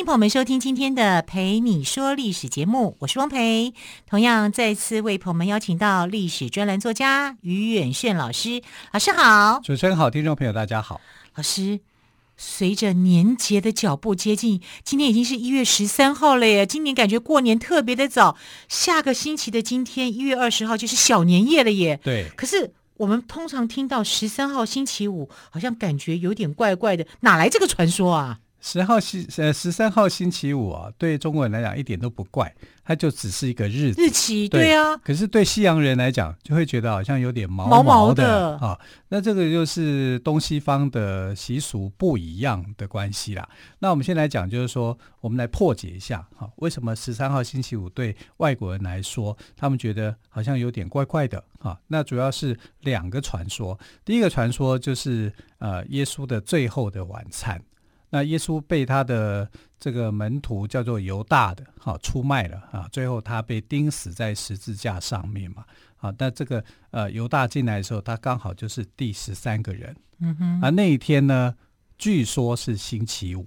迎朋友们收听今天的《陪你说历史》节目，我是汪培。同样再次为朋友们邀请到历史专栏作家于远炫老师，老师好。主持人好，听众朋友大家好。老师，随着年节的脚步接近，今天已经是一月十三号了耶！今年感觉过年特别的早，下个星期的今天一月二十号就是小年夜了耶。对。可是我们通常听到十三号星期五，好像感觉有点怪怪的，哪来这个传说啊？十号星呃十三号星期五啊，对中国人来讲一点都不怪，它就只是一个日子日期，对啊。可是对西洋人来讲，就会觉得好像有点毛毛的，啊。那这个就是东西方的习俗不一样的关系啦。那我们先来讲，就是说我们来破解一下哈，为什么十三号星期五对外国人来说，他们觉得好像有点怪怪的啊？那主要是两个传说，第一个传说就是呃耶稣的最后的晚餐。那耶稣被他的这个门徒叫做犹大的，好出卖了啊，最后他被钉死在十字架上面嘛，啊，那这个呃犹大进来的时候，他刚好就是第十三个人，嗯哼，啊那一天呢，据说是星期五，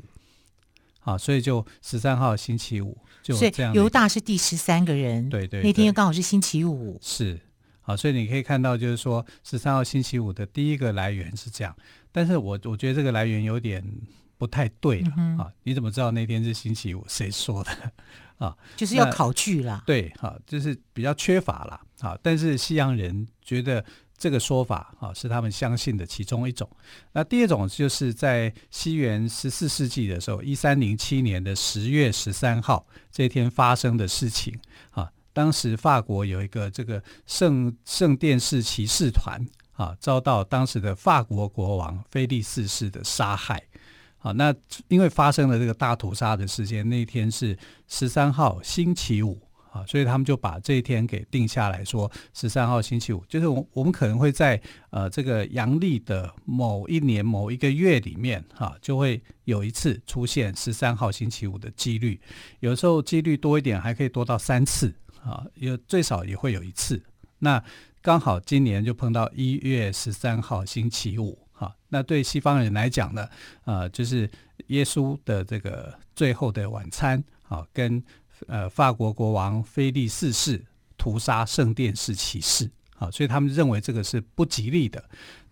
啊，所以就十三号星期五就这样，犹大是第十三个人，对，对对，那天又刚好是星期五，是，啊，所以你可以看到就是说十三号星期五的第一个来源是这样，但是我我觉得这个来源有点。不太对了、嗯、啊！你怎么知道那天是星期五？谁说的 啊？就是要考据啦。对，哈、啊，就是比较缺乏啦。啊。但是西洋人觉得这个说法啊是他们相信的其中一种。那第二种就是在西元十四世纪的时候，一三零七年的十月十三号这一天发生的事情啊。当时法国有一个这个圣圣殿式骑士团啊，遭到当时的法国国王菲利四世的杀害。好，那因为发生了这个大屠杀的事件，那一天是十三号星期五啊，所以他们就把这一天给定下来说，十三号星期五，就是我我们可能会在呃这个阳历的某一年某一个月里面哈、就会有一次出现十三号星期五的几率，有时候几率多一点，还可以多到三次啊，有最少也会有一次。那刚好今年就碰到一月十三号星期五。好，那对西方人来讲呢，呃，就是耶稣的这个最后的晚餐，啊，跟呃法国国王菲利四世屠杀圣殿式骑士，啊，所以他们认为这个是不吉利的。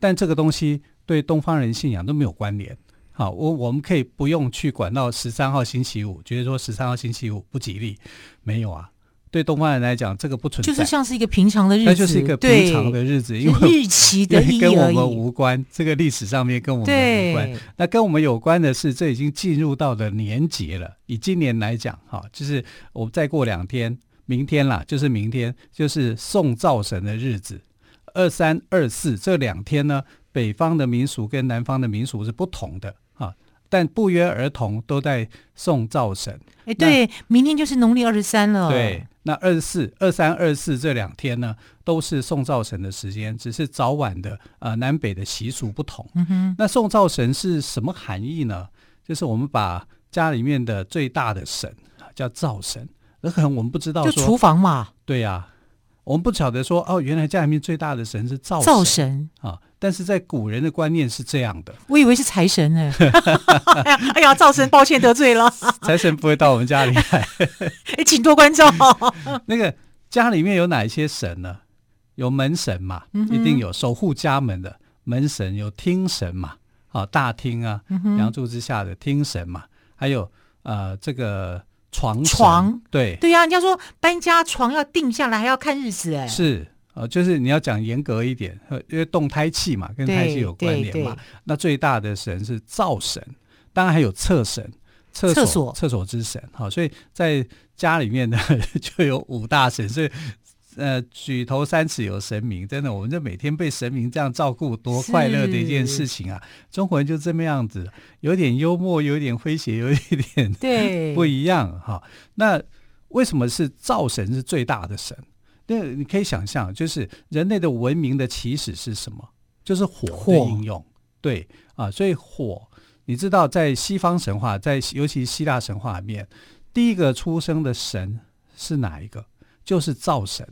但这个东西对东方人信仰都没有关联。好，我我们可以不用去管到十三号星期五，觉得说十三号星期五不吉利，没有啊。对东方人来讲，这个不存在，就是像是一个平常的日子，那就是一个平常的日子，因为日期的 意义跟我们无关，这个历史上面跟我们无关。那跟我们有关的是，这已经进入到了年节了。以今年来讲，哈，就是我们再过两天，明天啦，就是明天，就是送灶神的日子，二三二四这两天呢，北方的民俗跟南方的民俗是不同的。但不约而同都在送灶神。哎，对，明天就是农历二十三了。对，那二十四、二三、二四这两天呢，都是送灶神的时间，只是早晚的呃南北的习俗不同。嗯哼。那送灶神是什么含义呢？就是我们把家里面的最大的神叫灶神，那可能我们不知道，就厨房嘛。对呀、啊，我们不晓得说哦，原来家里面最大的神是灶神灶神啊。但是在古人的观念是这样的，我以为是财神呢。哎呀，灶神，抱歉得罪了。财神不会到我们家里来。哎，请多关照。那个家里面有哪一些神呢？有门神嘛，嗯、一定有守护家门的门神，有厅神嘛，啊，大厅啊，梁、嗯、柱之下的厅神嘛，还有呃这个床床，对对呀、啊，人家说搬家床要定下来，还要看日子哎，是。呃，就是你要讲严格一点，因为动胎气嘛，跟胎气有关联嘛。那最大的神是灶神，当然还有厕神，厕所厕所之神。好，所以在家里面呢，就有五大神。所以呃，举头三尺有神明，真的，我们这每天被神明这样照顾，多快乐的一件事情啊！中国人就这么样子，有点幽默，有点诙谐，有一点对不一样哈。那为什么是灶神是最大的神？那你可以想象，就是人类的文明的起始是什么？就是火的应用。对啊，所以火，你知道，在西方神话，在尤其希腊神话里面，第一个出生的神是哪一个？就是灶神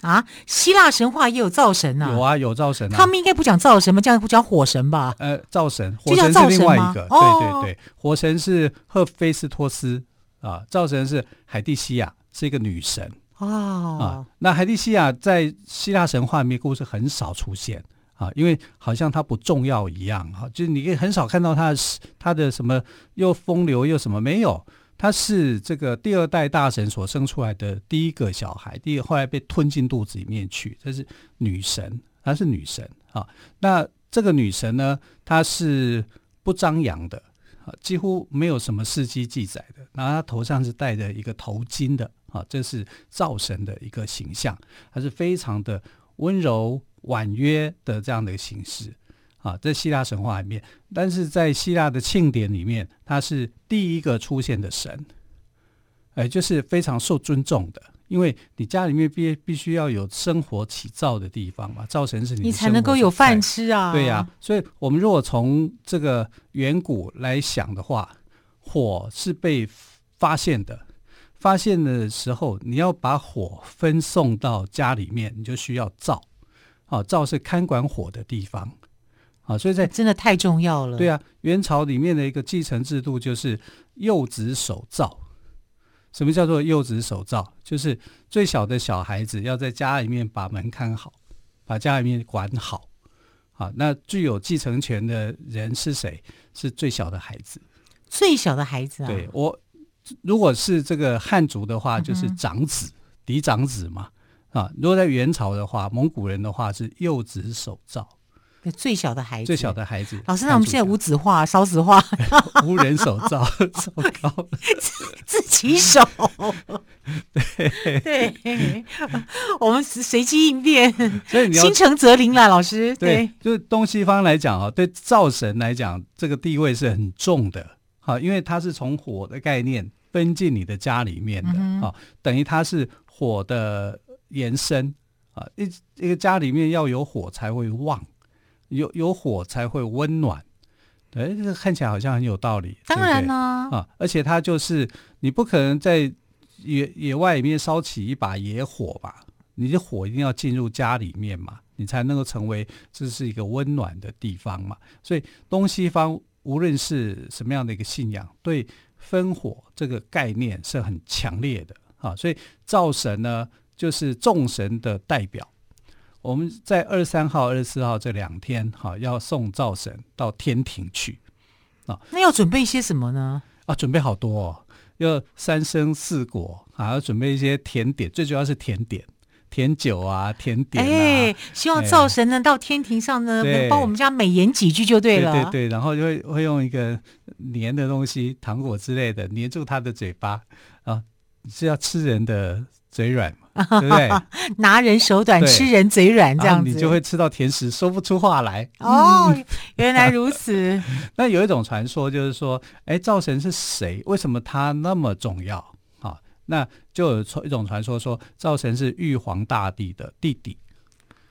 啊！希腊神话也有灶神啊？有啊，有灶神啊。他们应该不讲灶神吗？这样不讲火神吧？呃，灶神，火神是另外一个。对对对，火神是赫菲斯托斯啊，灶神是海蒂西亚，是一个女神哦。啊，那海蒂西亚在希腊神话里面故事很少出现。啊，因为好像他不重要一样，哈，就是你可以很少看到他的他的什么又风流又什么没有，他是这个第二代大神所生出来的第一个小孩，第一后来被吞进肚子里面去，这是女神，她是女神啊。那这个女神呢，她是不张扬的，几乎没有什么事迹记载的。然后她头上是戴着一个头巾的，啊，这是灶神的一个形象，他是非常的温柔。婉约的这样的一个形式啊，在希腊神话里面，但是在希腊的庆典里面，他是第一个出现的神，哎，就是非常受尊重的，因为你家里面必必须要有生火起灶的地方嘛，灶神是你，你才能够有饭吃啊，对呀、啊，所以我们如果从这个远古来想的话，火是被发现的，发现的时候，你要把火分送到家里面，你就需要灶。啊，灶是看管火的地方，啊，所以在真的太重要了。对啊，元朝里面的一个继承制度就是幼子守灶。什么叫做幼子守灶？就是最小的小孩子要在家里面把门看好，把家里面管好。啊，那具有继承权的人是谁？是最小的孩子。最小的孩子啊？对，我如果是这个汉族的话，就是长子、嗯、嫡长子嘛。啊，如果在元朝的话，蒙古人的话是幼子守灶，最小的孩子，最小的孩子。老师，那我们现在无纸化、烧纸化，无人手造，糟糕，自己手。对对，我们随机应变，所以你要心诚则灵啦，老师。对，对就是东西方来讲啊，对灶神来讲，这个地位是很重的。好，因为它是从火的概念分进你的家里面的，好、嗯，等于它是火的。延伸啊，一一个家里面要有火才会旺，有有火才会温暖。对，这个看起来好像很有道理。当然呢，啊，而且它就是你不可能在野野外里面烧起一把野火吧？你的火一定要进入家里面嘛，你才能够成为这是一个温暖的地方嘛。所以东西方无论是什么样的一个信仰，对分火这个概念是很强烈的啊。所以灶神呢，就是众神的代表，我们在二十三号、二十四号这两天，哈，要送灶神到天庭去啊。那要准备一些什么呢？啊，准备好多哦，要三生四果，还要准备一些甜点，最主要是甜点、甜酒啊、甜点啊。哎，希望灶神呢到天庭上呢，能帮我们家美言几句就对了。对对对，然后就会会用一个粘的东西，糖果之类的粘住他的嘴巴啊，是要吃人的嘴软嘛。对不对？拿人手短，吃人嘴软，这样子你就会吃到甜食，说不出话来。哦，原来如此。那有一种传说，就是说，哎，灶神是谁？为什么他那么重要？啊，那就有一种传说说，灶神是玉皇大帝的弟弟。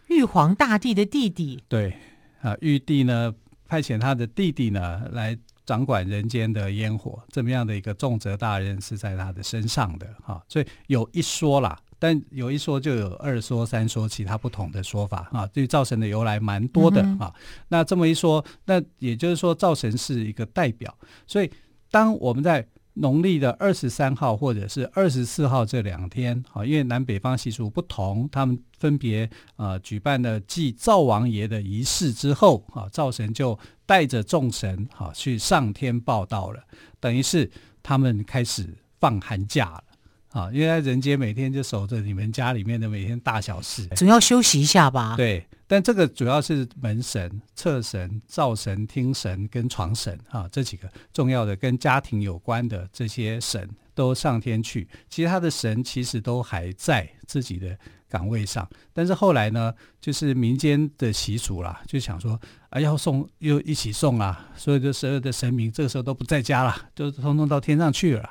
玉皇大帝的弟弟。对啊，玉帝呢派遣他的弟弟呢来掌管人间的烟火，这么样的一个重责大任是在他的身上的。哈，所以有一说啦。但有一说就有二说三说，其他不同的说法啊。对灶神的由来蛮多的啊。那这么一说，那也就是说灶神是一个代表。所以当我们在农历的二十三号或者是二十四号这两天啊，因为南北方习俗不同，他们分别啊举办了祭灶王爷的仪式之后啊，灶神就带着众神啊去上天报道了，等于是他们开始放寒假了。啊，因为在人间每天就守着你们家里面的每天大小事，总要休息一下吧？对，但这个主要是门神、厕神、灶神、厅神跟床神啊，这几个重要的跟家庭有关的这些神都上天去，其他的神其实都还在自己的岗位上。但是后来呢，就是民间的习俗啦，就想说啊，要送又一起送啊，所有的所有的神明这个时候都不在家了，就通通到天上去了。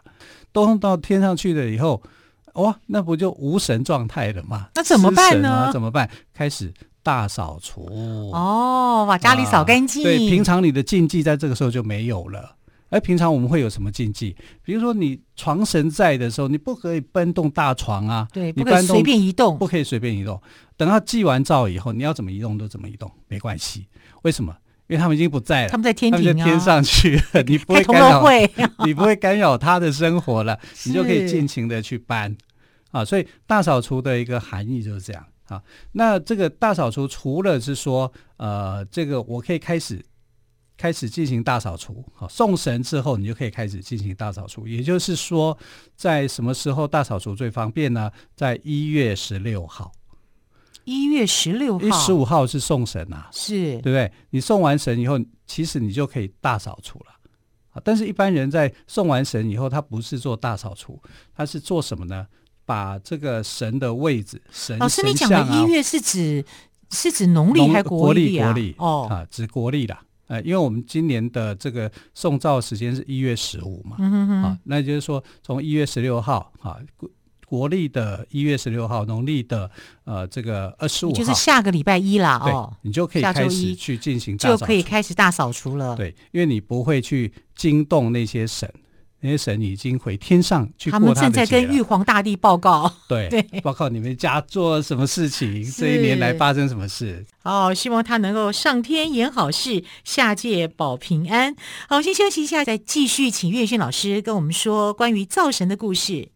都到天上去了以后，哇，那不就无神状态了吗？那怎么办呢？怎么办？开始大扫除哦，把家里扫干净。对，平常你的禁忌在这个时候就没有了。而平常我们会有什么禁忌？比如说，你床神在的时候，你不可以搬动大床啊，对，不可以随便移动，不可以随便移动。等到祭完灶以后，你要怎么移动都怎么移动，没关系。为什么？因为他们已经不在了，他们在天庭、啊，他们在天上去了，你不会干扰，你不会干扰他的生活了，你就可以尽情的去搬啊。所以大扫除的一个含义就是这样啊。那这个大扫除除了是说，呃，这个我可以开始。开始进行大扫除，好，送神之后，你就可以开始进行大扫除。也就是说，在什么时候大扫除最方便呢？在一月十六号。一月十六号，十五号是送神啊，是对不对？你送完神以后，其实你就可以大扫除了。啊，但是一般人在送完神以后，他不是做大扫除，他是做什么呢？把这个神的位置，神老师，你讲的一月是指是指农历还是国历啊？国历哦，啊，指国历的。呃，因为我们今年的这个送灶时间是一月十五嘛，嗯、哼哼啊，那就是说从一月十六号啊，国国历的一月十六号，农历的呃这个二十五号，就是下个礼拜一啦，哦，你就可以开始去进行大扫除，就可以开始大扫除了，对，因为你不会去惊动那些神。那些神已经回天上去过他，他们正在跟玉皇大帝报告，对 对，报告你们家做什么事情，这一年来发生什么事。哦，希望他能够上天演好事，下界保平安。好，先休息一下，再继续请岳轩老师跟我们说关于灶神的故事。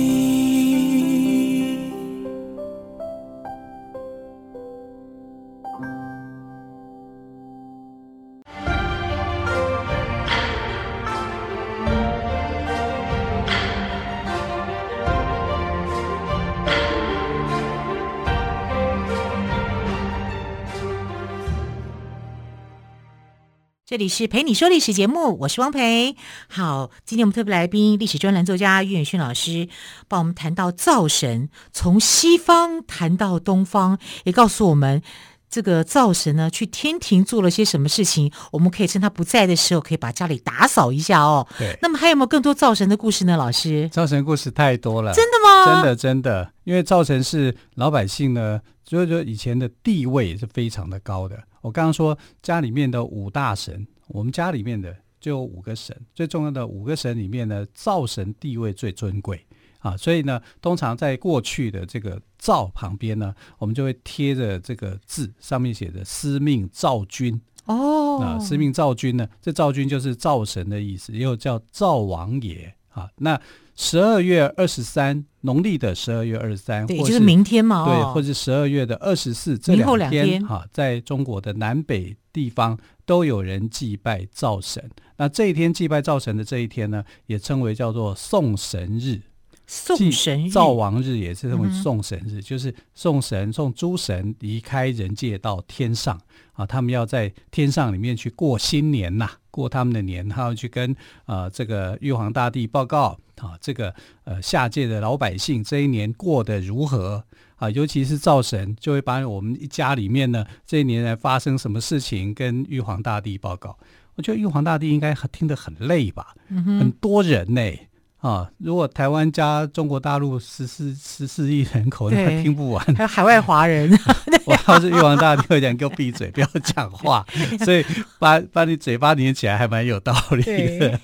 这里是陪你说历史节目，我是汪培。好，今天我们特别来宾，历史专栏作家岳远勋老师，帮我们谈到灶神，从西方谈到东方，也告诉我们这个灶神呢，去天庭做了些什么事情。我们可以趁他不在的时候，可以把家里打扫一下哦。对。那么还有没有更多灶神的故事呢？老师，灶神故事太多了，真的吗？真的真的，因为灶神是老百姓呢，所以说以前的地位是非常的高的。我刚刚说家里面的五大神，我们家里面的就有五个神，最重要的五个神里面呢，灶神地位最尊贵啊，所以呢，通常在过去的这个灶旁边呢，我们就会贴着这个字，上面写着“司命灶君”哦，啊，司命灶君呢，这灶君就是灶神的意思，也有叫灶王爷啊，那。十二月二十三，农历的十二月二十三，对，就是明天嘛，对，或者十二月的二十四，这两天哈，在中国的南北地方都有人祭拜灶神。那这一天祭拜灶神的这一天呢，也称为叫做送神日。送神日，灶王日也是称为送神日，嗯、就是送神送诸神离开人界到天上啊，他们要在天上里面去过新年呐、啊，过他们的年，他要去跟啊这个玉皇大帝报告啊，这个呃下界的老百姓这一年过得如何啊，尤其是灶神就会把我们一家里面呢这一年来发生什么事情跟玉皇大帝报告。我觉得玉皇大帝应该听得很累吧，嗯、很多人呢、欸。啊！如果台湾加中国大陆十四十四亿人口，那听不完。还有海外华人，我要是玉皇大帝会讲，给我闭嘴，不要讲话。所以把把你嘴巴黏起来，还蛮有道理的。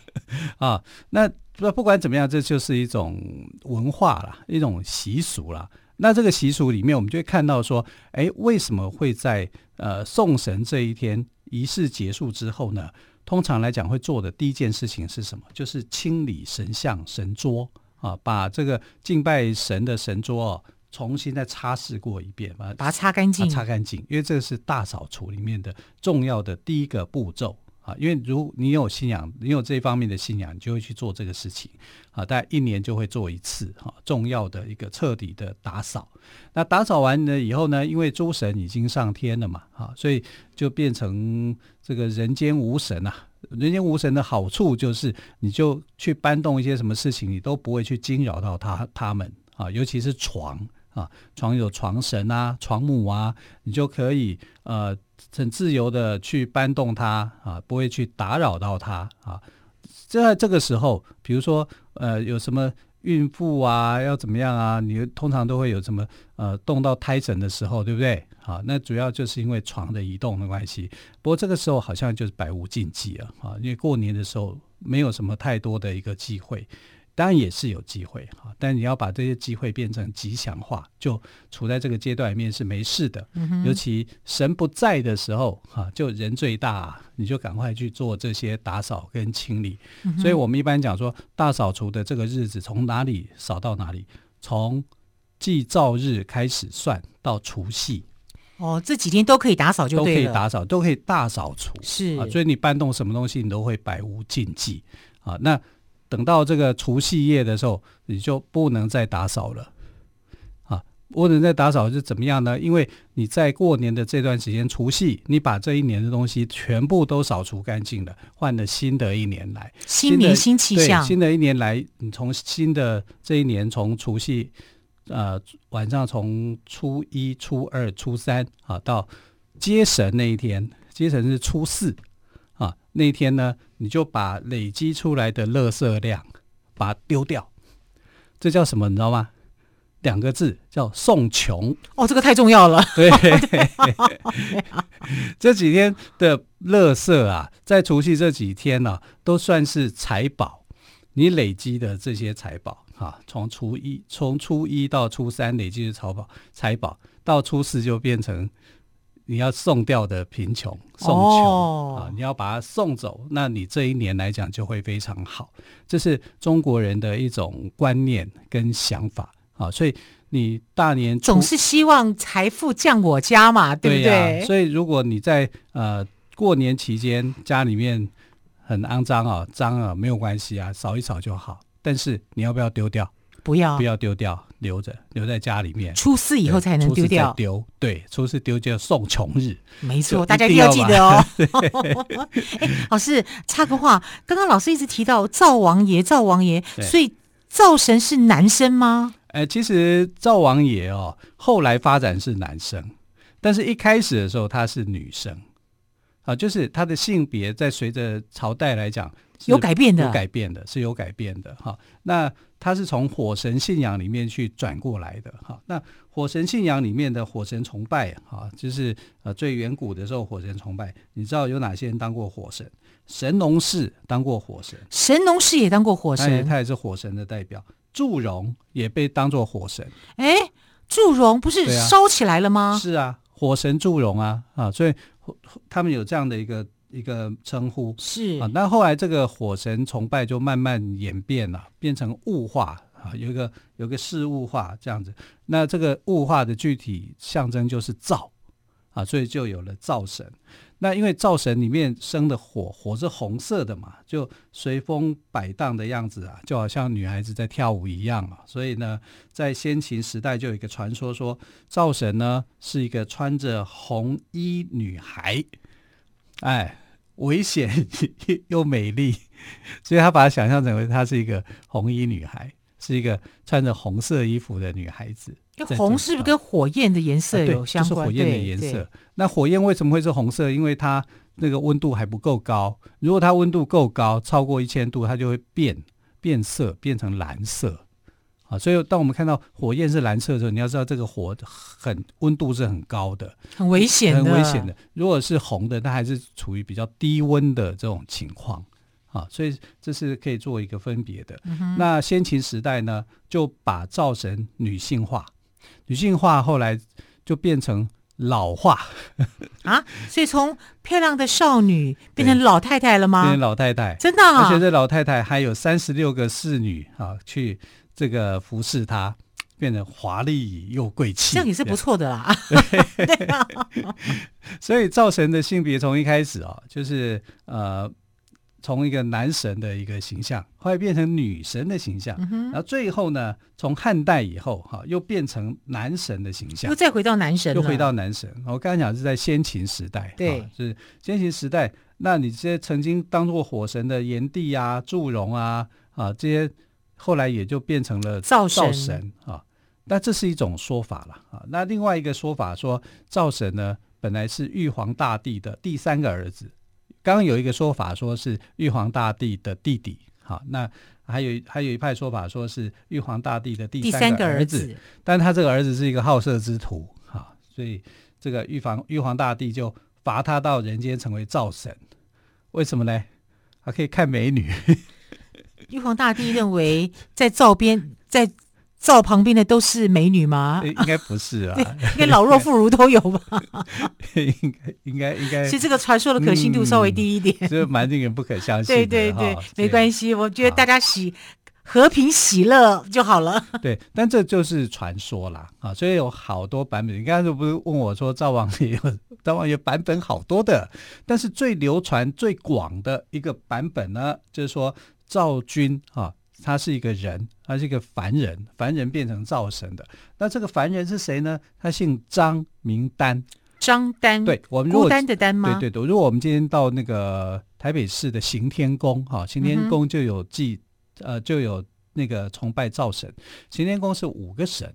啊，那不不管怎么样，这就是一种文化啦，一种习俗啦。那这个习俗里面，我们就会看到说，哎，为什么会在呃送神这一天仪式结束之后呢？通常来讲，会做的第一件事情是什么？就是清理神像、神桌啊，把这个敬拜神的神桌哦，重新再擦拭过一遍，把它把它擦干净，擦干净。因为这个是大扫除里面的重要的第一个步骤啊，因为如你有信仰，你有这方面的信仰，你就会去做这个事情啊。大概一年就会做一次哈，重要的一个彻底的打扫。那打扫完了以后呢，因为诸神已经上天了嘛，哈，所以就变成这个人间无神啊。人间无神的好处就是，你就去搬动一些什么事情，你都不会去惊扰到他他们啊，尤其是床啊，床有床神啊，床母啊，你就可以呃。很自由的去搬动它啊，不会去打扰到它啊。在这个时候，比如说呃，有什么孕妇啊，要怎么样啊？你通常都会有什么呃，动到胎神的时候，对不对？啊，那主要就是因为床的移动的关系。不过这个时候好像就是百无禁忌了啊，因为过年的时候没有什么太多的一个机会。当然也是有机会哈，但你要把这些机会变成吉祥化，就处在这个阶段里面是没事的。嗯、尤其神不在的时候哈，就人最大，你就赶快去做这些打扫跟清理。嗯、所以我们一般讲说，大扫除的这个日子从哪里扫到哪里，从祭灶日开始算到除夕。哦，这几天都可以打扫就对了，都可以打扫，都可以大扫除。是啊，所以你搬动什么东西，你都会百无禁忌啊。那等到这个除夕夜的时候，你就不能再打扫了，啊，不能再打扫是怎么样呢？因为你在过年的这段时间，除夕你把这一年的东西全部都扫除干净了，换了新的一年来，新年新气象。新的一年来，你从新的这一年，从除夕，呃，晚上从初一、初二、初三啊，到接神那一天，接神是初四。啊，那天呢，你就把累积出来的垃圾量把它丢掉，这叫什么？你知道吗？两个字叫送穷。哦，这个太重要了。对，这几天的垃圾啊，在除夕这几天呢、啊，都算是财宝。你累积的这些财宝啊，从初一从初一到初三累积的财宝，财宝到初四就变成。你要送掉的贫穷，送穷、哦、啊！你要把它送走，那你这一年来讲就会非常好。这是中国人的一种观念跟想法啊，所以你大年总是希望财富降我家嘛，对不对？对啊、所以如果你在呃过年期间家里面很肮脏啊，脏啊没有关系啊，扫一扫就好。但是你要不要丢掉？不要，不要丢掉。留着，留在家里面。初四以后才能丢掉。丢，对，初四丢就送穷日。没错，大家一定要记得哦。哎，老师插个话，刚刚老师一直提到灶王爷，灶王爷，所以灶神是男生吗？哎，其实灶王爷哦，后来发展是男生，但是一开始的时候他是女生啊，就是他的性别在随着朝代来讲有改变的，有改变的，是有改变的哈。那他是从火神信仰里面去转过来的哈。那火神信仰里面的火神崇拜哈，就是呃最远古的时候火神崇拜，你知道有哪些人当过火神？神农氏当过火神，神农氏也当过火神，他也是火神的代表。祝融也被当作火神。哎，祝融不是烧起来了吗？啊是啊，火神祝融啊啊，所以他们有这样的一个。一个称呼是啊，那后来这个火神崇拜就慢慢演变了，变成物化啊，有一个有一个事物化这样子。那这个物化的具体象征就是灶啊，所以就有了灶神。那因为灶神里面生的火，火是红色的嘛，就随风摆荡的样子啊，就好像女孩子在跳舞一样啊。所以呢，在先秦时代就有一个传说说，灶神呢是一个穿着红衣女孩。哎，危险 又美丽，所以他把它想象成为她是一个红衣女孩，是一个穿着红色衣服的女孩子。红是不是跟火焰的颜色有相关？啊、就是火焰的颜色。那火焰为什么会是红色？因为它那个温度还不够高。如果它温度够高，超过一千度，它就会变变色，变成蓝色。啊，所以当我们看到火焰是蓝色的时候，你要知道这个火很温度是很高的，很危险的，很危险的。如果是红的，它还是处于比较低温的这种情况。啊，所以这是可以做一个分别的。嗯、那先秦时代呢，就把灶神女性化，女性化后来就变成老化啊，所以从漂亮的少女变成老太太了吗？变成老太太，真的、啊。而且这老太太还有三十六个侍女啊，去。这个服侍他，变得华丽又贵气，这样也是不错的啦。对，所以灶神的性别从一开始啊，就是呃。从一个男神的一个形象，后来变成女神的形象，嗯、然后最后呢，从汉代以后哈，又变成男神的形象，又再回到男神，又回到男神。我刚才讲是在先秦时代，对，是先秦时代。那你这些曾经当做火神的炎帝啊、祝融啊啊这些，后来也就变成了灶神啊。那这是一种说法了啊。那另外一个说法说，灶神呢本来是玉皇大帝的第三个儿子。刚刚有一个说法，说是玉皇大帝的弟弟，好，那还有还有一派说法，说是玉皇大帝的第三个儿子，儿子，但他这个儿子是一个好色之徒，哈，所以这个玉皇玉皇大帝就罚他到人间成为灶神，为什么呢？还可以看美女。玉皇大帝认为在灶边在。灶旁边的都是美女吗？应该不是啊，应该老弱妇孺都有吧？应该应该应该。其实这个传说的可信度稍微低一点，这、嗯、蛮令人不可相信。对对对，没关系，我觉得大家喜和平喜乐就好了。对，但这就是传说啦啊，所以有好多版本。你刚才不是问我说灶王爷有 灶王爷版本好多的，但是最流传最广的一个版本呢，就是说灶君啊。他是一个人，他是一个凡人，凡人变成灶神的。那这个凡人是谁呢？他姓张，名丹。张丹，对，我们孤单的单吗？对对对。如果我们今天到那个台北市的行天宫，哈，行天宫就有祭，嗯、呃，就有那个崇拜灶神。行天宫是五个神，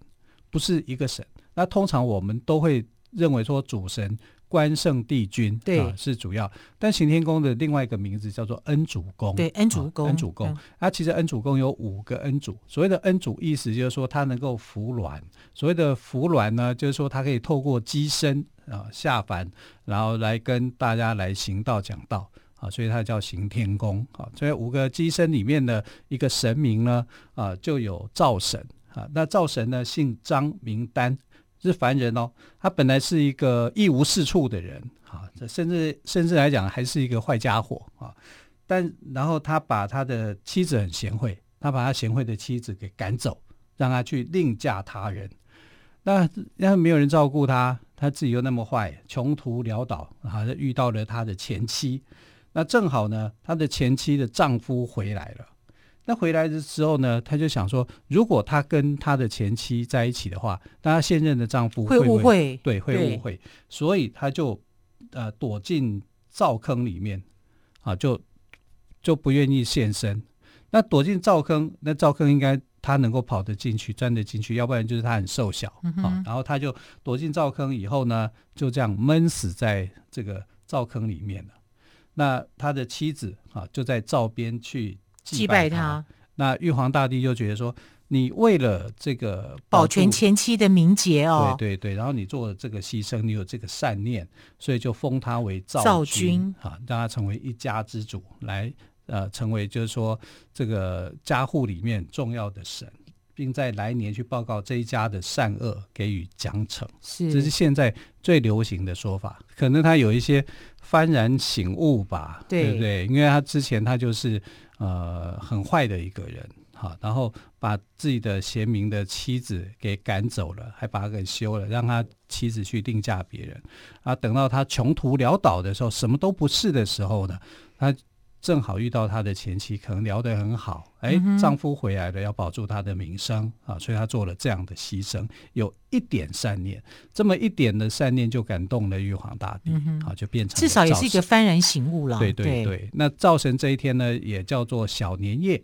不是一个神。那通常我们都会认为说主神。关圣帝君对啊是主要，但行天宫的另外一个名字叫做恩主公，对恩主公，恩主公。啊，其实恩主公有五个恩主，所谓的恩主意思就是说他能够扶鸾，所谓的扶鸾呢，就是说他可以透过机身啊下凡，然后来跟大家来行道讲道啊，所以他叫行天宫啊。所以五个机身里面的一个神明呢啊，就有灶神啊，那灶神呢姓张名丹。是凡人哦，他本来是一个一无是处的人啊，这甚至甚至来讲还是一个坏家伙啊。但然后他把他的妻子很贤惠，他把他贤惠的妻子给赶走，让他去另嫁他人。那然后没有人照顾他，他自己又那么坏，穷途潦倒，好像遇到了他的前妻。那正好呢，他的前妻的丈夫回来了。那回来的时候呢，他就想说，如果他跟他的前妻在一起的话，那他现任的丈夫会不会，会误会？对，会误会。所以他就呃躲进灶坑里面，啊，就就不愿意现身。那躲进灶坑，那灶坑应该他能够跑得进去、钻得进去，要不然就是他很瘦小、嗯、啊。然后他就躲进灶坑以后呢，就这样闷死在这个灶坑里面了。那他的妻子啊，就在灶边去。祭拜他，那玉皇大帝就觉得说，你为了这个保全前妻的名节哦，对对对，然后你做了这个牺牲，你有这个善念，所以就封他为赵君啊，让他成为一家之主，来呃，成为就是说这个家户里面重要的神，并在来年去报告这一家的善恶，给予奖惩。是，这是现在最流行的说法，可能他有一些幡然醒悟吧，对，对不对？因为他之前他就是。呃，很坏的一个人，好，然后把自己的贤明的妻子给赶走了，还把他给休了，让他妻子去另嫁别人。啊，等到他穷途潦倒的时候，什么都不是的时候呢，他正好遇到他的前妻，可能聊得很好，哎，丈夫回来了，要保住他的名声啊，所以她做了这样的牺牲，有一点善念，这么一点的善念就感动了玉皇大帝，啊，就变成至少也是一个幡然醒悟了。对对对，对那灶神这一天呢，也叫做小年夜。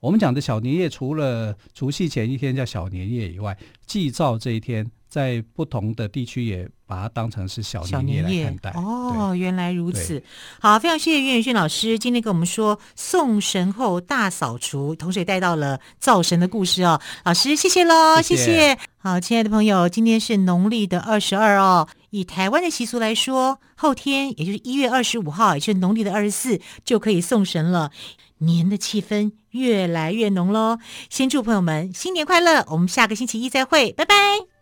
我们讲的小年夜，除了除夕前一天叫小年夜以外，祭灶这一天。在不同的地区也把它当成是小年夜来看待。哦，原来如此。好，非常谢谢岳远逊老师今天跟我们说送神后大扫除，同时也带到了灶神的故事哦。老师，谢谢喽，谢谢。谢谢。好，亲爱的朋友，今天是农历的二十二哦。以台湾的习俗来说，后天也就是一月二十五号，也就是农历的二十四，就可以送神了。年的气氛越来越浓喽。先祝朋友们新年快乐，我们下个星期一再会，拜拜。